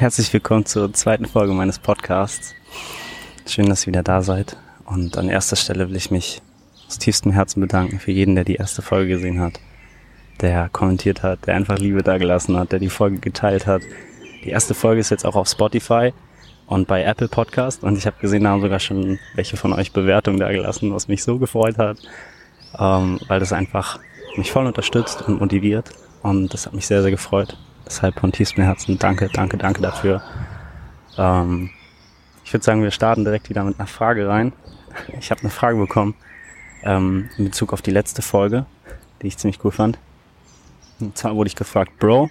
Herzlich willkommen zur zweiten Folge meines Podcasts. Schön, dass ihr wieder da seid. Und an erster Stelle will ich mich aus tiefstem Herzen bedanken für jeden, der die erste Folge gesehen hat, der kommentiert hat, der einfach Liebe dagelassen hat, der die Folge geteilt hat. Die erste Folge ist jetzt auch auf Spotify und bei Apple Podcast und ich habe gesehen, da haben sogar schon welche von euch Bewertungen dagelassen, was mich so gefreut hat, ähm, weil das einfach mich voll unterstützt und motiviert und das hat mich sehr, sehr gefreut. Deshalb von tiefstem Herzen danke, danke, danke dafür. Ähm, ich würde sagen, wir starten direkt wieder mit einer Frage rein. Ich habe eine Frage bekommen ähm, in Bezug auf die letzte Folge, die ich ziemlich cool fand. Und zwar wurde ich gefragt, Bro,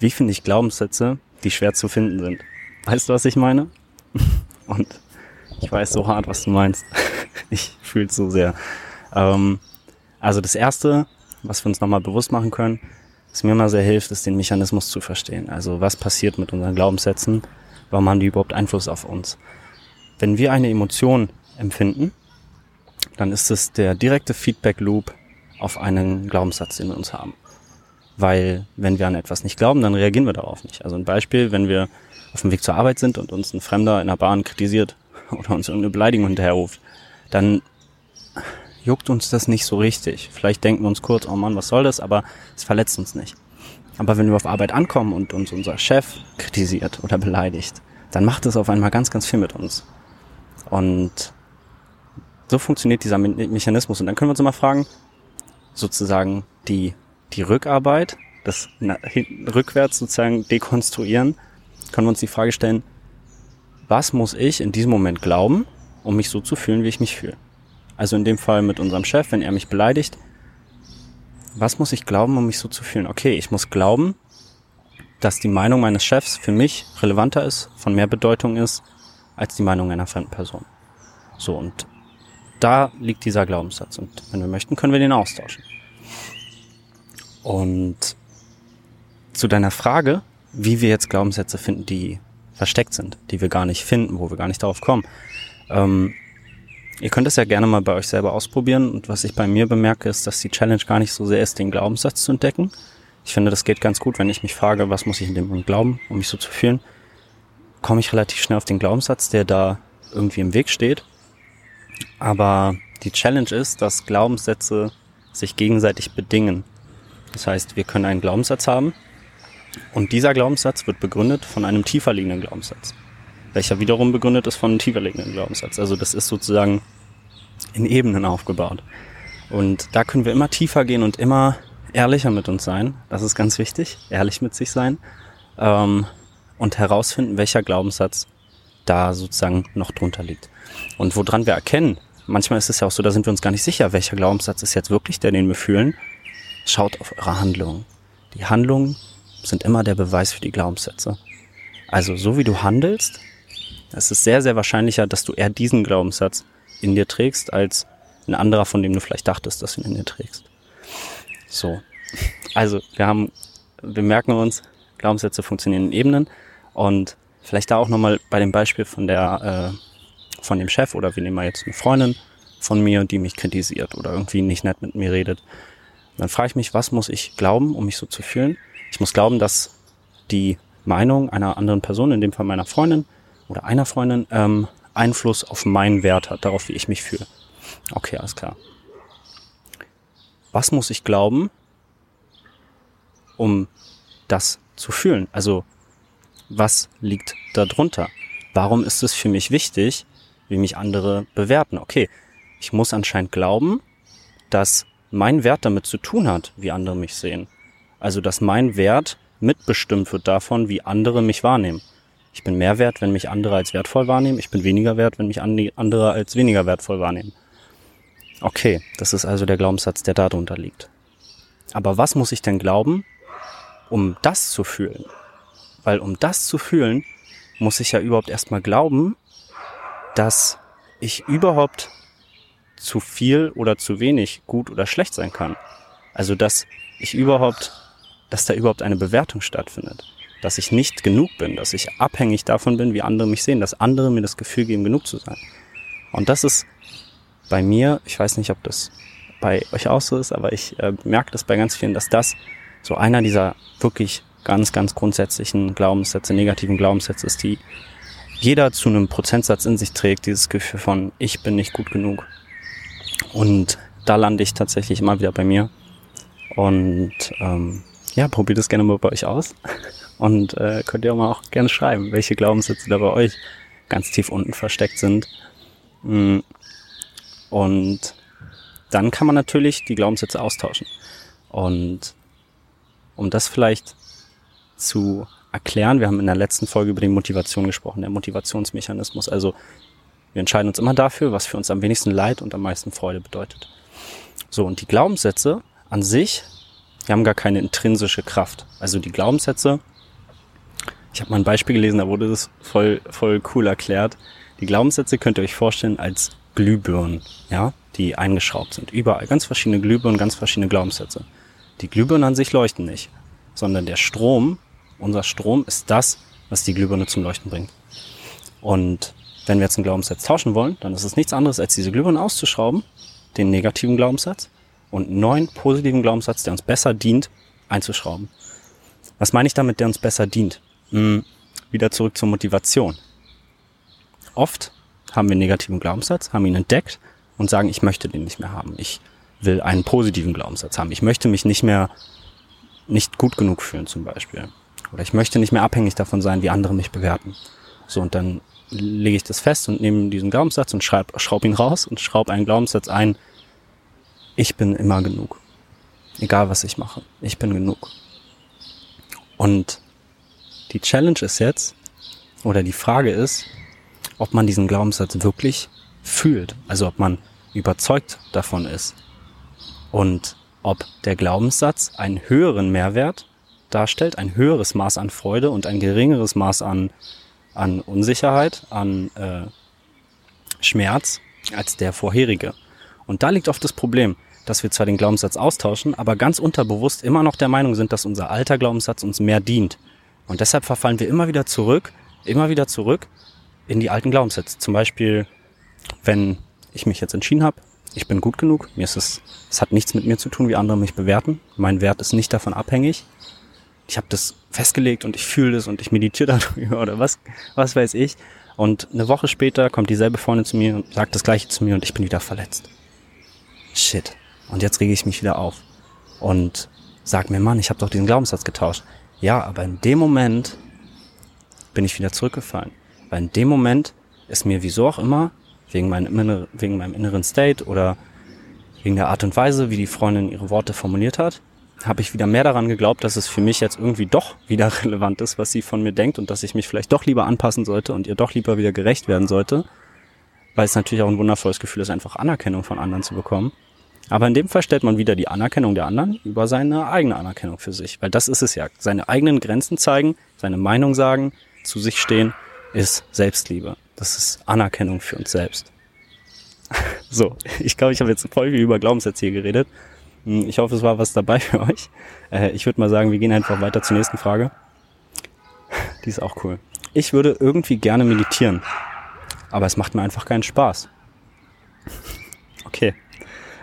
wie finde ich Glaubenssätze, die schwer zu finden sind? Weißt du, was ich meine? Und ich weiß so hart, was du meinst. Ich fühle es so sehr. Ähm, also das Erste, was wir uns nochmal bewusst machen können, was mir immer sehr hilft, ist den Mechanismus zu verstehen. Also was passiert mit unseren Glaubenssätzen? Warum haben die überhaupt Einfluss auf uns? Wenn wir eine Emotion empfinden, dann ist es der direkte Feedback Loop auf einen Glaubenssatz, den wir uns haben. Weil wenn wir an etwas nicht glauben, dann reagieren wir darauf nicht. Also ein Beispiel, wenn wir auf dem Weg zur Arbeit sind und uns ein Fremder in der Bahn kritisiert oder uns irgendeine Beleidigung hinterherruft, dann juckt uns das nicht so richtig. Vielleicht denken wir uns kurz, oh Mann, was soll das, aber es verletzt uns nicht. Aber wenn wir auf Arbeit ankommen und uns unser Chef kritisiert oder beleidigt, dann macht es auf einmal ganz, ganz viel mit uns. Und so funktioniert dieser Me Mechanismus. Und dann können wir uns immer fragen, sozusagen die, die Rückarbeit, das rückwärts sozusagen dekonstruieren, können wir uns die Frage stellen, was muss ich in diesem Moment glauben, um mich so zu fühlen, wie ich mich fühle? Also in dem Fall mit unserem Chef, wenn er mich beleidigt. Was muss ich glauben, um mich so zu fühlen? Okay, ich muss glauben, dass die Meinung meines Chefs für mich relevanter ist, von mehr Bedeutung ist, als die Meinung einer fremden Person. So, und da liegt dieser Glaubenssatz. Und wenn wir möchten, können wir den austauschen. Und zu deiner Frage, wie wir jetzt Glaubenssätze finden, die versteckt sind, die wir gar nicht finden, wo wir gar nicht darauf kommen. Ähm, Ihr könnt es ja gerne mal bei euch selber ausprobieren. Und was ich bei mir bemerke, ist, dass die Challenge gar nicht so sehr ist, den Glaubenssatz zu entdecken. Ich finde, das geht ganz gut, wenn ich mich frage, was muss ich in dem Moment glauben, um mich so zu fühlen. Komme ich relativ schnell auf den Glaubenssatz, der da irgendwie im Weg steht. Aber die Challenge ist, dass Glaubenssätze sich gegenseitig bedingen. Das heißt, wir können einen Glaubenssatz haben und dieser Glaubenssatz wird begründet von einem tiefer liegenden Glaubenssatz welcher wiederum begründet ist von einem tiefer liegenden Glaubenssatz. Also das ist sozusagen in Ebenen aufgebaut. Und da können wir immer tiefer gehen und immer ehrlicher mit uns sein. Das ist ganz wichtig, ehrlich mit sich sein ähm, und herausfinden, welcher Glaubenssatz da sozusagen noch drunter liegt. Und woran wir erkennen, manchmal ist es ja auch so, da sind wir uns gar nicht sicher, welcher Glaubenssatz ist jetzt wirklich der, den wir fühlen. Schaut auf eure Handlungen. Die Handlungen sind immer der Beweis für die Glaubenssätze. Also so wie du handelst, es ist sehr, sehr wahrscheinlicher, dass du eher diesen Glaubenssatz in dir trägst, als ein anderer, von dem du vielleicht dachtest, dass du ihn in dir trägst. So. Also, wir haben, wir merken uns, Glaubenssätze funktionieren in Ebenen und vielleicht da auch nochmal bei dem Beispiel von der, äh, von dem Chef oder wir nehmen mal jetzt eine Freundin von mir, die mich kritisiert oder irgendwie nicht nett mit mir redet. Dann frage ich mich, was muss ich glauben, um mich so zu fühlen? Ich muss glauben, dass die Meinung einer anderen Person, in dem Fall meiner Freundin, oder einer Freundin ähm, Einfluss auf meinen Wert hat, darauf, wie ich mich fühle. Okay, alles klar. Was muss ich glauben, um das zu fühlen? Also, was liegt da drunter? Warum ist es für mich wichtig, wie mich andere bewerten? Okay, ich muss anscheinend glauben, dass mein Wert damit zu tun hat, wie andere mich sehen. Also, dass mein Wert mitbestimmt wird davon, wie andere mich wahrnehmen. Ich bin mehr wert, wenn mich andere als wertvoll wahrnehmen. Ich bin weniger wert, wenn mich andere als weniger wertvoll wahrnehmen. Okay, das ist also der Glaubenssatz, der da drunter liegt. Aber was muss ich denn glauben, um das zu fühlen? Weil um das zu fühlen, muss ich ja überhaupt erstmal glauben, dass ich überhaupt zu viel oder zu wenig gut oder schlecht sein kann. Also dass ich überhaupt, dass da überhaupt eine Bewertung stattfindet dass ich nicht genug bin, dass ich abhängig davon bin, wie andere mich sehen, dass andere mir das Gefühl geben, genug zu sein. Und das ist bei mir, ich weiß nicht, ob das bei euch auch so ist, aber ich äh, merke das bei ganz vielen, dass das so einer dieser wirklich ganz, ganz grundsätzlichen Glaubenssätze, negativen Glaubenssätze ist, die jeder zu einem Prozentsatz in sich trägt, dieses Gefühl von, ich bin nicht gut genug. Und da lande ich tatsächlich immer wieder bei mir. Und ähm, ja, probiert es gerne mal bei euch aus. Und äh, könnt ihr auch mal auch gerne schreiben, welche Glaubenssätze da bei euch ganz tief unten versteckt sind. Mm. Und dann kann man natürlich die Glaubenssätze austauschen. Und um das vielleicht zu erklären, wir haben in der letzten Folge über die Motivation gesprochen, der Motivationsmechanismus. Also wir entscheiden uns immer dafür, was für uns am wenigsten Leid und am meisten Freude bedeutet. So, und die Glaubenssätze an sich, die haben gar keine intrinsische Kraft. Also die Glaubenssätze, ich habe mal ein Beispiel gelesen, da wurde das voll, voll cool erklärt. Die Glaubenssätze könnt ihr euch vorstellen als Glühbirnen, ja, die eingeschraubt sind. Überall ganz verschiedene Glühbirnen, ganz verschiedene Glaubenssätze. Die Glühbirnen an sich leuchten nicht, sondern der Strom, unser Strom ist das, was die Glühbirne zum Leuchten bringt. Und wenn wir jetzt einen Glaubenssatz tauschen wollen, dann ist es nichts anderes, als diese Glühbirne auszuschrauben, den negativen Glaubenssatz und einen neuen positiven Glaubenssatz, der uns besser dient, einzuschrauben. Was meine ich damit, der uns besser dient? Hm, wieder zurück zur Motivation. Oft haben wir einen negativen Glaubenssatz, haben ihn entdeckt und sagen, ich möchte den nicht mehr haben. Ich will einen positiven Glaubenssatz haben. Ich möchte mich nicht mehr nicht gut genug fühlen zum Beispiel. Oder ich möchte nicht mehr abhängig davon sein, wie andere mich bewerten. So, und dann lege ich das fest und nehme diesen Glaubenssatz und schraub, schraub ihn raus und schraube einen Glaubenssatz ein. Ich bin immer genug. Egal was ich mache. Ich bin genug. Und die Challenge ist jetzt, oder die Frage ist, ob man diesen Glaubenssatz wirklich fühlt. Also ob man überzeugt davon ist. Und ob der Glaubenssatz einen höheren Mehrwert darstellt, ein höheres Maß an Freude und ein geringeres Maß an, an Unsicherheit, an äh, Schmerz als der vorherige. Und da liegt oft das Problem, dass wir zwar den Glaubenssatz austauschen, aber ganz unterbewusst immer noch der Meinung sind, dass unser alter Glaubenssatz uns mehr dient. Und deshalb verfallen wir immer wieder zurück, immer wieder zurück in die alten Glaubenssätze. Zum Beispiel, wenn ich mich jetzt entschieden habe, ich bin gut genug, mir ist es, es hat nichts mit mir zu tun, wie andere mich bewerten. Mein Wert ist nicht davon abhängig ich habe das festgelegt und ich fühle das und ich meditiere darüber oder was, was weiß ich. Und eine Woche später kommt dieselbe Freundin zu mir und sagt das gleiche zu mir und ich bin wieder verletzt. Shit. Und jetzt rege ich mich wieder auf und sag mir, Mann, ich habe doch diesen Glaubenssatz getauscht. Ja, aber in dem Moment bin ich wieder zurückgefallen. Weil in dem Moment ist mir wieso auch immer, wegen meinem, wegen meinem inneren State oder wegen der Art und Weise, wie die Freundin ihre Worte formuliert hat, habe ich wieder mehr daran geglaubt, dass es für mich jetzt irgendwie doch wieder relevant ist, was sie von mir denkt und dass ich mich vielleicht doch lieber anpassen sollte und ihr doch lieber wieder gerecht werden sollte. Weil es natürlich auch ein wundervolles Gefühl ist, einfach Anerkennung von anderen zu bekommen. Aber in dem Fall stellt man wieder die Anerkennung der anderen über seine eigene Anerkennung für sich. Weil das ist es ja. Seine eigenen Grenzen zeigen, seine Meinung sagen, zu sich stehen, ist Selbstliebe. Das ist Anerkennung für uns selbst. so, ich glaube, ich habe jetzt voll viel über Glaubenssätze hier geredet. Hm, ich hoffe, es war was dabei für euch. Äh, ich würde mal sagen, wir gehen einfach weiter zur nächsten Frage. Die ist auch cool. Ich würde irgendwie gerne meditieren, aber es macht mir einfach keinen Spaß. Okay.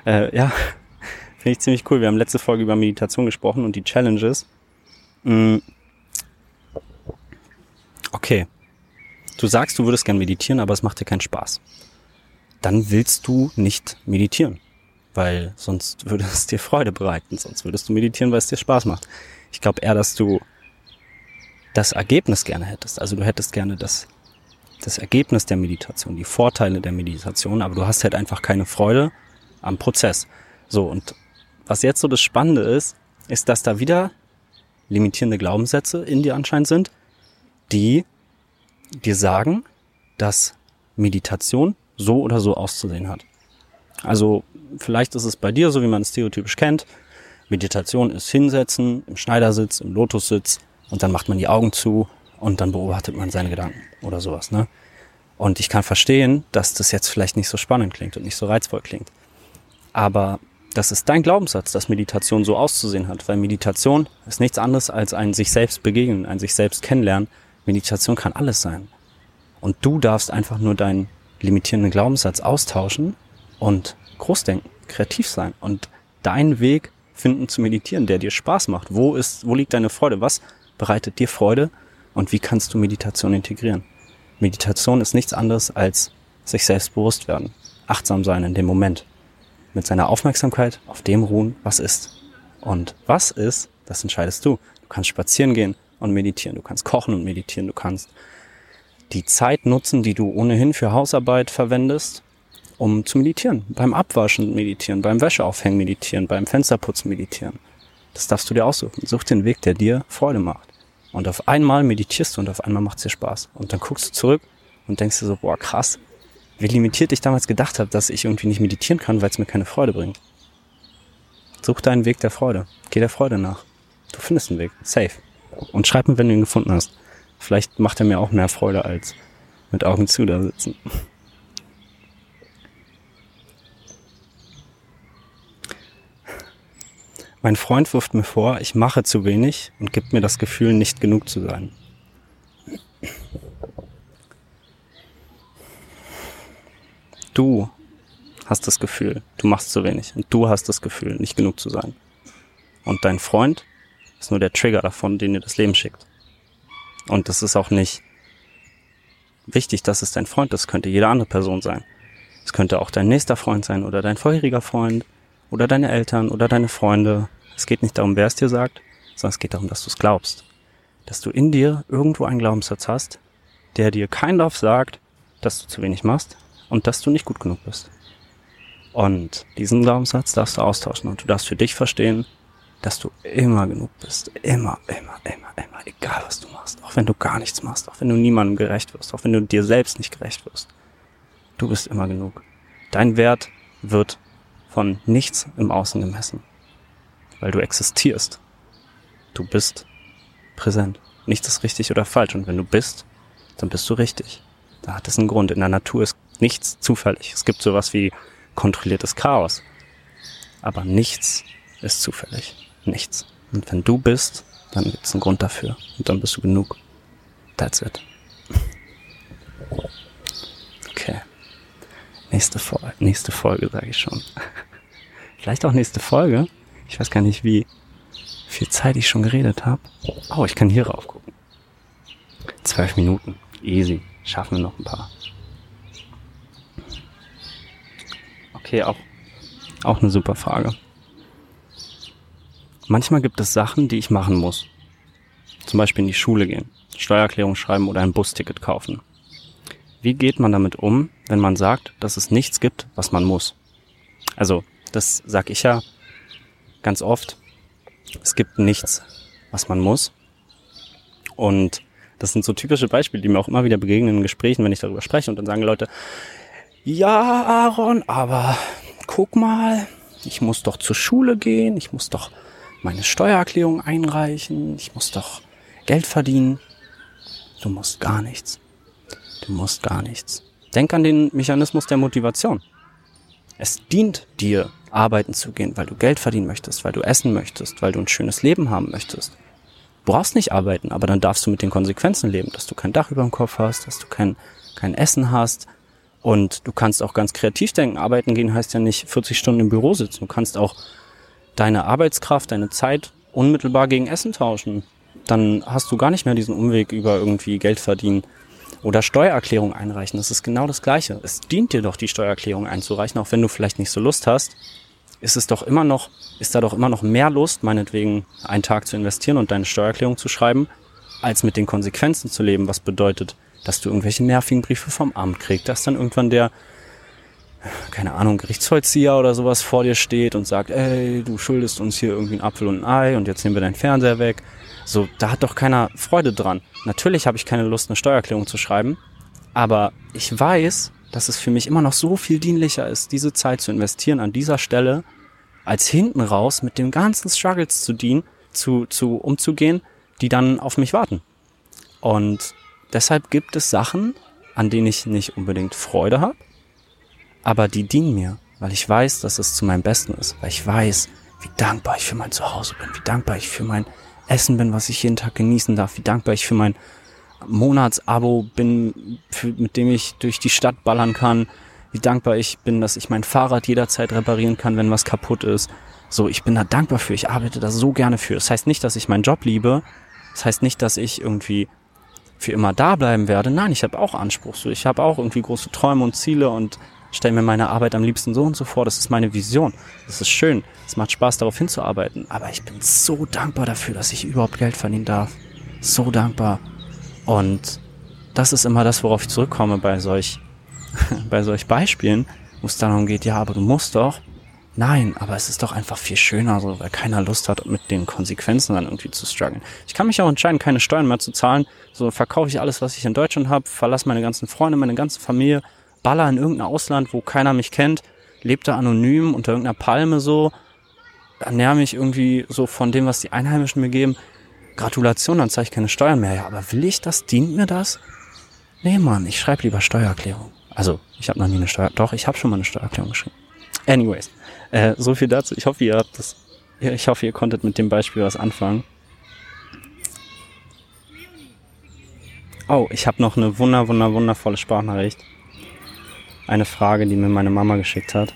Äh, ja, finde ich ziemlich cool. Wir haben letzte Folge über Meditation gesprochen und die Challenges. Hm. Okay. Du sagst, du würdest gern meditieren, aber es macht dir keinen Spaß. Dann willst du nicht meditieren weil sonst würde es dir Freude bereiten, sonst würdest du meditieren, weil es dir Spaß macht. Ich glaube eher, dass du das Ergebnis gerne hättest. Also du hättest gerne das, das Ergebnis der Meditation, die Vorteile der Meditation, aber du hast halt einfach keine Freude am Prozess. So, und was jetzt so das Spannende ist, ist, dass da wieder limitierende Glaubenssätze in dir anscheinend sind, die dir sagen, dass Meditation so oder so auszusehen hat. Also vielleicht ist es bei dir so, wie man es stereotypisch kennt. Meditation ist hinsetzen, im Schneidersitz, im Lotussitz und dann macht man die Augen zu und dann beobachtet man seine Gedanken oder sowas. Ne? Und ich kann verstehen, dass das jetzt vielleicht nicht so spannend klingt und nicht so reizvoll klingt. Aber das ist dein Glaubenssatz, dass Meditation so auszusehen hat, weil Meditation ist nichts anderes als ein sich selbst begegnen, ein sich selbst kennenlernen. Meditation kann alles sein. Und du darfst einfach nur deinen limitierenden Glaubenssatz austauschen und groß denken, kreativ sein und deinen Weg finden zu meditieren, der dir Spaß macht. Wo ist, wo liegt deine Freude? Was bereitet dir Freude und wie kannst du Meditation integrieren? Meditation ist nichts anderes als sich selbst bewusst werden, achtsam sein in dem Moment, mit seiner Aufmerksamkeit auf dem ruhen, was ist. Und was ist, das entscheidest du. Du kannst spazieren gehen und meditieren, du kannst kochen und meditieren, du kannst die Zeit nutzen, die du ohnehin für Hausarbeit verwendest, um zu meditieren. Beim Abwaschen meditieren, beim Wäscheaufhängen meditieren, beim Fensterputzen meditieren. Das darfst du dir aussuchen. Such den Weg, der dir Freude macht. Und auf einmal meditierst du und auf einmal macht es dir Spaß. Und dann guckst du zurück und denkst dir so, boah, krass, wie limitiert ich damals gedacht habe, dass ich irgendwie nicht meditieren kann, weil es mir keine Freude bringt. Such deinen Weg der Freude. Geh der Freude nach. Du findest einen Weg. Safe. Und schreib mir, wenn du ihn gefunden hast. Vielleicht macht er mir auch mehr Freude als mit Augen zu da sitzen. Mein Freund wirft mir vor, ich mache zu wenig und gibt mir das Gefühl, nicht genug zu sein. Du hast das Gefühl, du machst zu wenig und du hast das Gefühl, nicht genug zu sein. Und dein Freund ist nur der Trigger davon, den dir das Leben schickt. Und das ist auch nicht wichtig, dass es dein Freund ist, könnte jede andere Person sein. Es könnte auch dein nächster Freund sein oder dein vorheriger Freund oder deine Eltern oder deine Freunde. Es geht nicht darum, wer es dir sagt, sondern es geht darum, dass du es glaubst. Dass du in dir irgendwo einen Glaubenssatz hast, der dir kein Lauf sagt, dass du zu wenig machst und dass du nicht gut genug bist. Und diesen Glaubenssatz darfst du austauschen und du darfst für dich verstehen, dass du immer genug bist. Immer, immer, immer, immer. Egal was du machst. Auch wenn du gar nichts machst. Auch wenn du niemandem gerecht wirst. Auch wenn du dir selbst nicht gerecht wirst. Du bist immer genug. Dein Wert wird von nichts im Außen gemessen. Weil du existierst. Du bist präsent. Nichts ist richtig oder falsch. Und wenn du bist, dann bist du richtig. Da hat es einen Grund. In der Natur ist nichts zufällig. Es gibt sowas wie kontrolliertes Chaos. Aber nichts ist zufällig. Nichts. Und wenn du bist, dann gibt es einen Grund dafür. Und dann bist du genug. That's it. Okay. Nächste Folge, nächste Folge, sage ich schon. Vielleicht auch nächste Folge. Ich weiß gar nicht, wie viel Zeit ich schon geredet habe. Oh, ich kann hier rauf gucken. Zwölf Minuten. Easy. Schaffen wir noch ein paar. Okay, auch, auch eine super Frage. Manchmal gibt es Sachen, die ich machen muss. Zum Beispiel in die Schule gehen, Steuererklärung schreiben oder ein Busticket kaufen. Wie geht man damit um, wenn man sagt, dass es nichts gibt, was man muss? Also, das sag ich ja ganz oft. Es gibt nichts, was man muss. Und das sind so typische Beispiele, die mir auch immer wieder begegnen in Gesprächen, wenn ich darüber spreche. Und dann sagen Leute, ja, Aaron, aber guck mal, ich muss doch zur Schule gehen, ich muss doch meine Steuererklärung einreichen, ich muss doch Geld verdienen. Du musst gar nichts. Du musst gar nichts. Denk an den Mechanismus der Motivation. Es dient dir, arbeiten zu gehen, weil du Geld verdienen möchtest, weil du essen möchtest, weil du ein schönes Leben haben möchtest. Du brauchst nicht arbeiten, aber dann darfst du mit den Konsequenzen leben, dass du kein Dach über dem Kopf hast, dass du kein, kein Essen hast. Und du kannst auch ganz kreativ denken. Arbeiten gehen heißt ja nicht 40 Stunden im Büro sitzen. Du kannst auch deine Arbeitskraft, deine Zeit unmittelbar gegen Essen tauschen. Dann hast du gar nicht mehr diesen Umweg über irgendwie Geld verdienen oder Steuererklärung einreichen. Das ist genau das Gleiche. Es dient dir doch, die Steuererklärung einzureichen, auch wenn du vielleicht nicht so Lust hast. Ist es doch immer noch, ist da doch immer noch mehr Lust, meinetwegen einen Tag zu investieren und deine Steuererklärung zu schreiben, als mit den Konsequenzen zu leben, was bedeutet, dass du irgendwelche nervigen Briefe vom Amt kriegst, dass dann irgendwann der keine Ahnung, Gerichtsvollzieher oder sowas vor dir steht und sagt, ey, du schuldest uns hier irgendwie einen Apfel und ein Ei und jetzt nehmen wir deinen Fernseher weg. So, da hat doch keiner Freude dran. Natürlich habe ich keine Lust, eine Steuererklärung zu schreiben, aber ich weiß, dass es für mich immer noch so viel dienlicher ist, diese Zeit zu investieren an dieser Stelle, als hinten raus mit den ganzen Struggles zu dienen, zu, zu umzugehen, die dann auf mich warten. Und deshalb gibt es Sachen, an denen ich nicht unbedingt Freude habe, aber die dienen mir, weil ich weiß, dass es zu meinem Besten ist, weil ich weiß, wie dankbar ich für mein Zuhause bin, wie dankbar ich für mein Essen bin, was ich jeden Tag genießen darf, wie dankbar ich für mein Monatsabo bin, für, mit dem ich durch die Stadt ballern kann, wie dankbar ich bin, dass ich mein Fahrrad jederzeit reparieren kann, wenn was kaputt ist. So, ich bin da dankbar für, ich arbeite da so gerne für. Das heißt nicht, dass ich meinen Job liebe, Das heißt nicht, dass ich irgendwie für immer da bleiben werde. Nein, ich habe auch Anspruch. Ich habe auch irgendwie große Träume und Ziele und stelle mir meine Arbeit am liebsten so und so vor. Das ist meine Vision. Das ist schön. Es macht Spaß, darauf hinzuarbeiten. Aber ich bin so dankbar dafür, dass ich überhaupt Geld verdienen darf. So dankbar. Und das ist immer das, worauf ich zurückkomme bei solch, bei solch Beispielen, wo es darum geht, ja, aber du musst doch. Nein, aber es ist doch einfach viel schöner, so, weil keiner Lust hat, mit den Konsequenzen dann irgendwie zu strugglen. Ich kann mich auch entscheiden, keine Steuern mehr zu zahlen. So verkaufe ich alles, was ich in Deutschland habe, verlasse meine ganzen Freunde, meine ganze Familie, baller in irgendein Ausland, wo keiner mich kennt, lebe da anonym unter irgendeiner Palme so, ernähre mich irgendwie so von dem, was die Einheimischen mir geben. Gratulation, dann zahle ich keine Steuern mehr. Ja, aber will ich das? Dient mir das? Nee, Mann, ich schreibe lieber Steuererklärung. Also, ich habe noch nie eine Steuer... Doch, ich habe schon mal eine Steuererklärung geschrieben. Anyways, äh, so viel dazu. Ich hoffe, ihr habt das, ich hoffe, ihr konntet mit dem Beispiel was anfangen. Oh, ich habe noch eine wunder, wunder, wundervolle Sprachnachricht. Eine Frage, die mir meine Mama geschickt hat.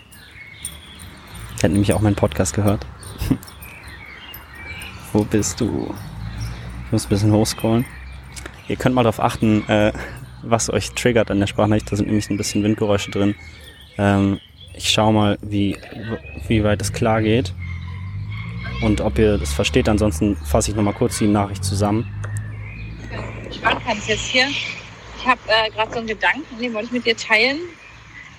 Die hat nämlich auch meinen Podcast gehört. Wo bist du? Ich muss ein bisschen hochscrollen. Ihr könnt mal darauf achten, äh, was euch triggert an der Sprachnachricht. Da sind nämlich ein bisschen Windgeräusche drin. Ähm, ich schaue mal, wie, wie weit es klar geht und ob ihr das versteht. Ansonsten fasse ich nochmal kurz die Nachricht zusammen. Spannend kann es jetzt hier. Ich habe äh, gerade so einen Gedanken, den wollte ich mit dir teilen.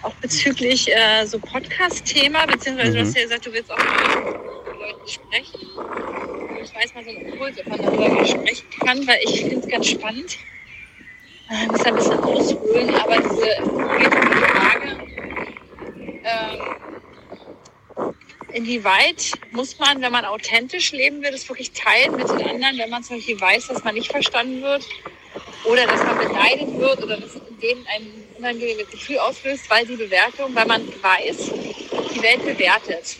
Auch bezüglich äh, so Podcast-Thema, beziehungsweise mhm. du hast ja gesagt, du willst auch mit Leuten sprechen. Ich weiß mal so einen Impuls, ob man darüber sprechen kann, weil ich finde es ganz spannend. Ich muss ein bisschen ausholen, aber diese Frage, ähm, inwieweit muss man, wenn man authentisch leben will, das wirklich teilen mit den anderen, wenn man zum Beispiel weiß, dass man nicht verstanden wird oder dass man beneidet wird oder dass in dem ein unangenehmes Gefühl auslöst, weil die Bewertung, weil man weiß, die Welt bewertet.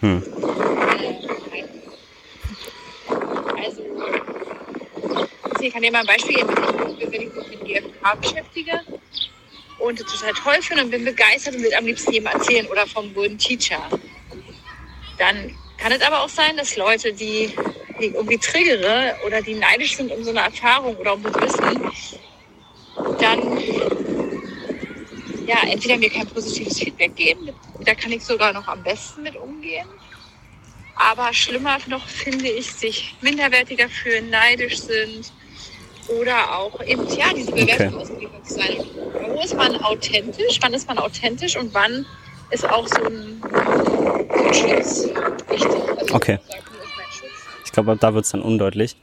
Hm. Äh, also, ich kann dir mal ein Beispiel geben, wenn ich mich mit GFK beschäftige und das total toll finde und bin begeistert und will am liebsten jedem erzählen oder vom Golden Teacher. Dann kann es aber auch sein, dass Leute, die, die irgendwie triggere oder die neidisch sind um so eine Erfahrung oder um das Wissen, dann ja, entweder mir kein positives Feedback geben, da kann ich sogar noch am besten mit umgehen. Aber schlimmer noch finde ich, sich minderwertiger fühlen, neidisch sind oder auch eben, ja, diese Bewertung okay. sein. Wo ist man authentisch? Wann ist man authentisch und wann ist auch so ein, okay. Ich glaube, da wird es dann undeutlich.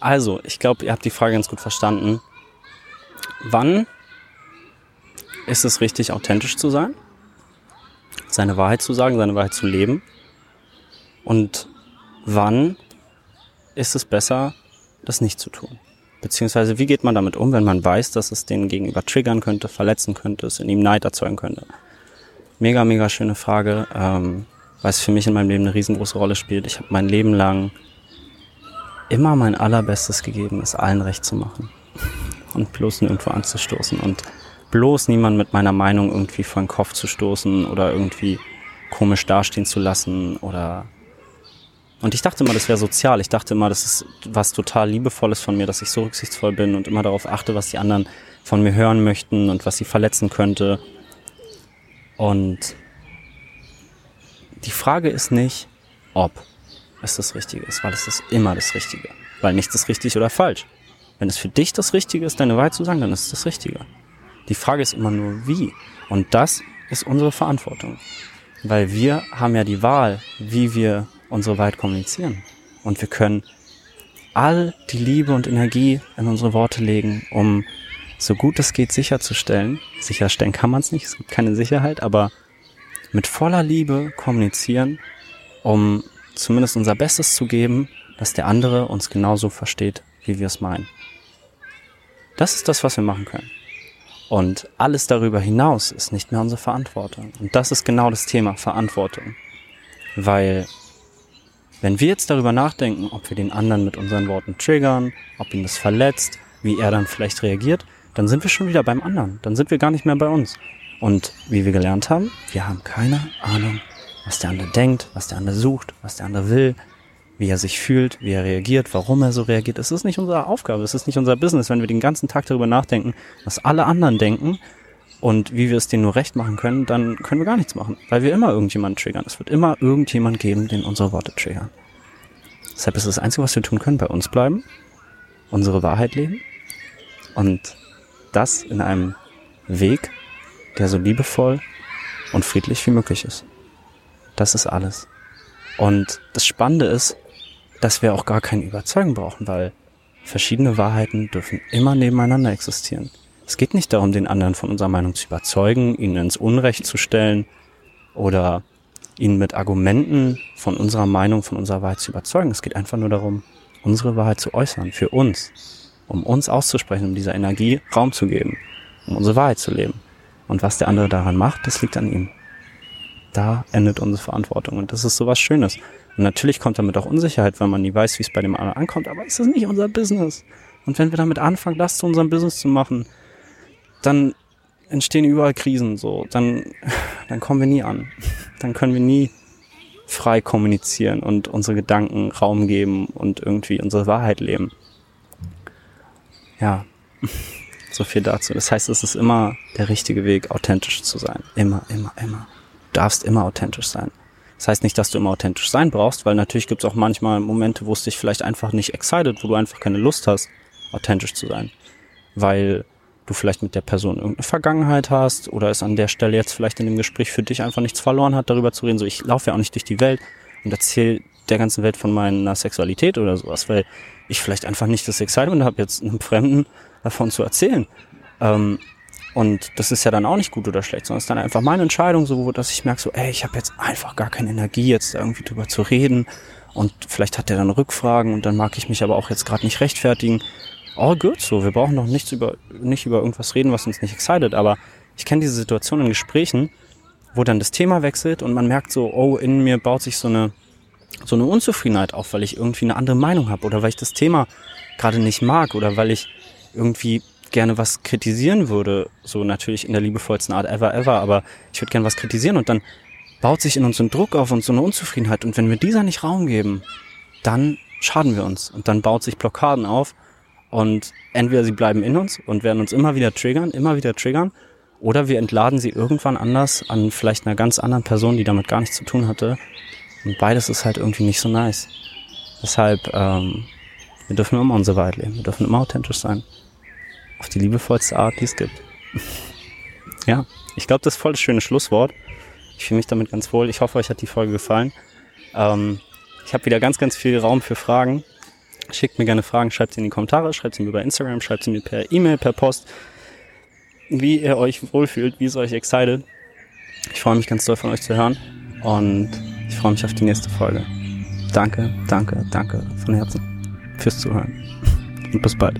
Also, ich glaube, ihr habt die Frage ganz gut verstanden. Wann ist es richtig, authentisch zu sein? Seine Wahrheit zu sagen, seine Wahrheit zu leben? Und wann ist es besser, das nicht zu tun? Beziehungsweise wie geht man damit um, wenn man weiß, dass es den gegenüber triggern könnte, verletzen könnte, es in ihm Neid erzeugen könnte? Mega, mega schöne Frage, ähm, weil es für mich in meinem Leben eine riesengroße Rolle spielt. Ich habe mein Leben lang immer mein allerbestes gegeben, es allen recht zu machen und bloß nirgendwo anzustoßen und bloß niemand mit meiner Meinung irgendwie vor den Kopf zu stoßen oder irgendwie komisch dastehen zu lassen oder und ich dachte immer, das wäre sozial. Ich dachte immer, das ist was total liebevolles von mir, dass ich so rücksichtsvoll bin und immer darauf achte, was die anderen von mir hören möchten und was sie verletzen könnte. Und die Frage ist nicht, ob es das Richtige ist, weil es ist immer das Richtige. Weil nichts ist richtig oder falsch. Wenn es für dich das Richtige ist, deine Wahrheit zu sagen, dann ist es das Richtige. Die Frage ist immer nur, wie. Und das ist unsere Verantwortung. Weil wir haben ja die Wahl, wie wir unsere Wahrheit kommunizieren. Und wir können all die Liebe und Energie in unsere Worte legen, um so gut es geht sicherzustellen. Sicherstellen kann man es nicht, es gibt keine Sicherheit, aber mit voller Liebe kommunizieren, um zumindest unser Bestes zu geben, dass der andere uns genauso versteht, wie wir es meinen. Das ist das, was wir machen können. Und alles darüber hinaus ist nicht mehr unsere Verantwortung. Und das ist genau das Thema Verantwortung. Weil wenn wir jetzt darüber nachdenken, ob wir den anderen mit unseren Worten triggern, ob ihn das verletzt, wie er dann vielleicht reagiert, dann sind wir schon wieder beim anderen. Dann sind wir gar nicht mehr bei uns. Und wie wir gelernt haben, wir haben keine Ahnung, was der andere denkt, was der andere sucht, was der andere will. wie er sich fühlt, wie er reagiert, warum er so reagiert. Es ist nicht unsere Aufgabe, es ist nicht unser Business, wenn wir den ganzen Tag darüber nachdenken, was alle anderen denken und wie wir es denen nur recht machen können, dann können wir gar nichts machen, weil wir immer irgendjemanden triggern. Es wird immer irgendjemand geben, den unsere Worte triggern. Deshalb ist das Einzige, was wir tun können, bei uns bleiben, unsere Wahrheit leben und das in einem Weg, der so liebevoll und friedlich wie möglich ist. Das ist alles. Und das Spannende ist, dass wir auch gar kein Überzeugen brauchen, weil verschiedene Wahrheiten dürfen immer nebeneinander existieren. Es geht nicht darum, den anderen von unserer Meinung zu überzeugen, ihn ins Unrecht zu stellen oder ihn mit Argumenten von unserer Meinung, von unserer Wahrheit zu überzeugen. Es geht einfach nur darum, unsere Wahrheit zu äußern, für uns, um uns auszusprechen, um dieser Energie Raum zu geben, um unsere Wahrheit zu leben. Und was der andere daran macht, das liegt an ihm. Da endet unsere Verantwortung und das ist sowas Schönes. Und natürlich kommt damit auch Unsicherheit, weil man nie weiß, wie es bei dem anderen ankommt, aber es ist nicht unser Business. Und wenn wir damit anfangen, das zu unserem Business zu machen, dann entstehen überall Krisen, so. Dann, dann kommen wir nie an. Dann können wir nie frei kommunizieren und unsere Gedanken Raum geben und irgendwie unsere Wahrheit leben. Ja, so viel dazu. Das heißt, es ist immer der richtige Weg, authentisch zu sein. Immer, immer, immer. Du darfst immer authentisch sein. Das heißt nicht, dass du immer authentisch sein brauchst, weil natürlich gibt es auch manchmal Momente, wo es dich vielleicht einfach nicht excited, wo du einfach keine Lust hast, authentisch zu sein. Weil du vielleicht mit der Person irgendeine Vergangenheit hast oder es an der Stelle jetzt vielleicht in dem Gespräch für dich einfach nichts verloren hat, darüber zu reden. So, ich laufe ja auch nicht durch die Welt und erzähle der ganzen Welt von meiner Sexualität oder sowas, weil ich vielleicht einfach nicht das Excitement habe, jetzt einem Fremden davon zu erzählen. Ähm, und das ist ja dann auch nicht gut oder schlecht, sondern es ist dann einfach meine Entscheidung, so dass ich merke, so, ey, ich habe jetzt einfach gar keine Energie, jetzt irgendwie drüber zu reden. Und vielleicht hat der dann Rückfragen und dann mag ich mich aber auch jetzt gerade nicht rechtfertigen all good so. Wir brauchen noch nichts über, nicht über irgendwas reden, was uns nicht excited. Aber ich kenne diese Situation in Gesprächen, wo dann das Thema wechselt und man merkt so, oh, in mir baut sich so eine, so eine Unzufriedenheit auf, weil ich irgendwie eine andere Meinung habe oder weil ich das Thema gerade nicht mag oder weil ich irgendwie gerne was kritisieren würde. So natürlich in der liebevollsten Art ever, ever, aber ich würde gerne was kritisieren und dann baut sich in uns ein Druck auf und so eine Unzufriedenheit. Und wenn wir dieser nicht Raum geben, dann schaden wir uns und dann baut sich Blockaden auf und entweder sie bleiben in uns und werden uns immer wieder triggern, immer wieder triggern, oder wir entladen sie irgendwann anders an vielleicht einer ganz anderen Person, die damit gar nichts zu tun hatte. Und beides ist halt irgendwie nicht so nice. Deshalb, ähm, wir dürfen immer unsere Wahrheit leben. Wir dürfen immer authentisch sein. Auf die liebevollste Art, die es gibt. ja, ich glaube, das ist voll das schöne Schlusswort. Ich fühle mich damit ganz wohl. Ich hoffe, euch hat die Folge gefallen. Ähm, ich habe wieder ganz, ganz viel Raum für Fragen. Schickt mir gerne Fragen, schreibt sie in die Kommentare, schreibt sie mir bei Instagram, schreibt sie mir per E-Mail, per Post, wie ihr euch wohlfühlt, wie es euch excited. Ich freue mich ganz doll von euch zu hören und ich freue mich auf die nächste Folge. Danke, danke, danke von Herzen fürs Zuhören und bis bald.